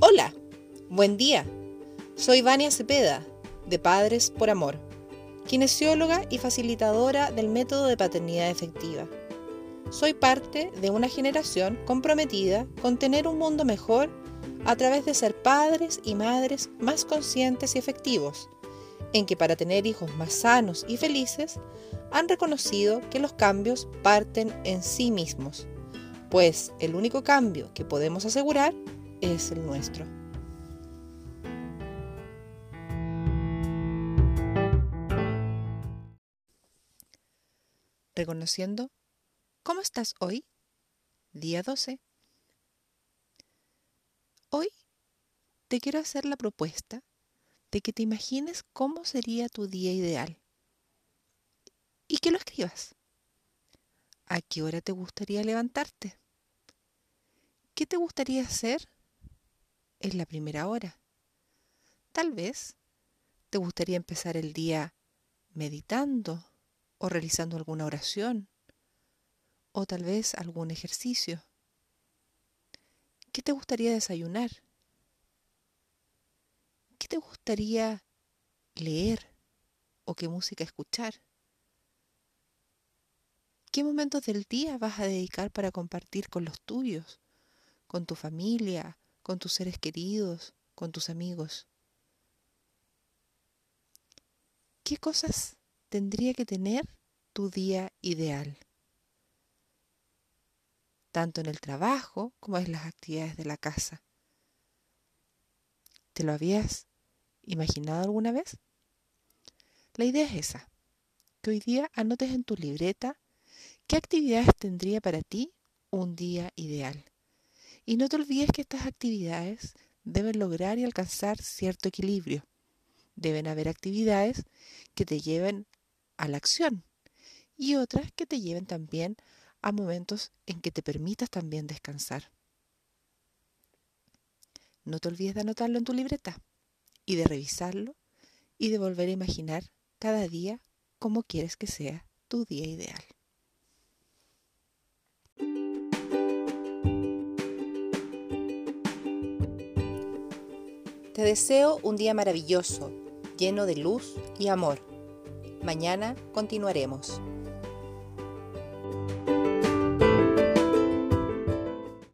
Hola, buen día. Soy Vania Cepeda, de Padres por Amor, kinesióloga y facilitadora del método de paternidad efectiva. Soy parte de una generación comprometida con tener un mundo mejor a través de ser padres y madres más conscientes y efectivos, en que para tener hijos más sanos y felices han reconocido que los cambios parten en sí mismos, pues el único cambio que podemos asegurar es el nuestro. Reconociendo, ¿cómo estás hoy? Día 12. Hoy te quiero hacer la propuesta de que te imagines cómo sería tu día ideal y que lo escribas. ¿A qué hora te gustaría levantarte? ¿Qué te gustaría hacer en la primera hora? Tal vez te gustaría empezar el día meditando o realizando alguna oración o tal vez algún ejercicio. ¿Qué te gustaría desayunar? ¿Qué te gustaría leer o qué música escuchar? ¿Qué momentos del día vas a dedicar para compartir con los tuyos, con tu familia, con tus seres queridos, con tus amigos? ¿Qué cosas tendría que tener tu día ideal? Tanto en el trabajo como en las actividades de la casa. ¿Te lo habías imaginado alguna vez? La idea es esa, que hoy día anotes en tu libreta qué actividades tendría para ti un día ideal. Y no te olvides que estas actividades deben lograr y alcanzar cierto equilibrio. Deben haber actividades que te lleven a la acción y otras que te lleven también a momentos en que te permitas también descansar. No te olvides de anotarlo en tu libreta y de revisarlo y de volver a imaginar cada día cómo quieres que sea tu día ideal. Te deseo un día maravilloso, lleno de luz y amor. Mañana continuaremos.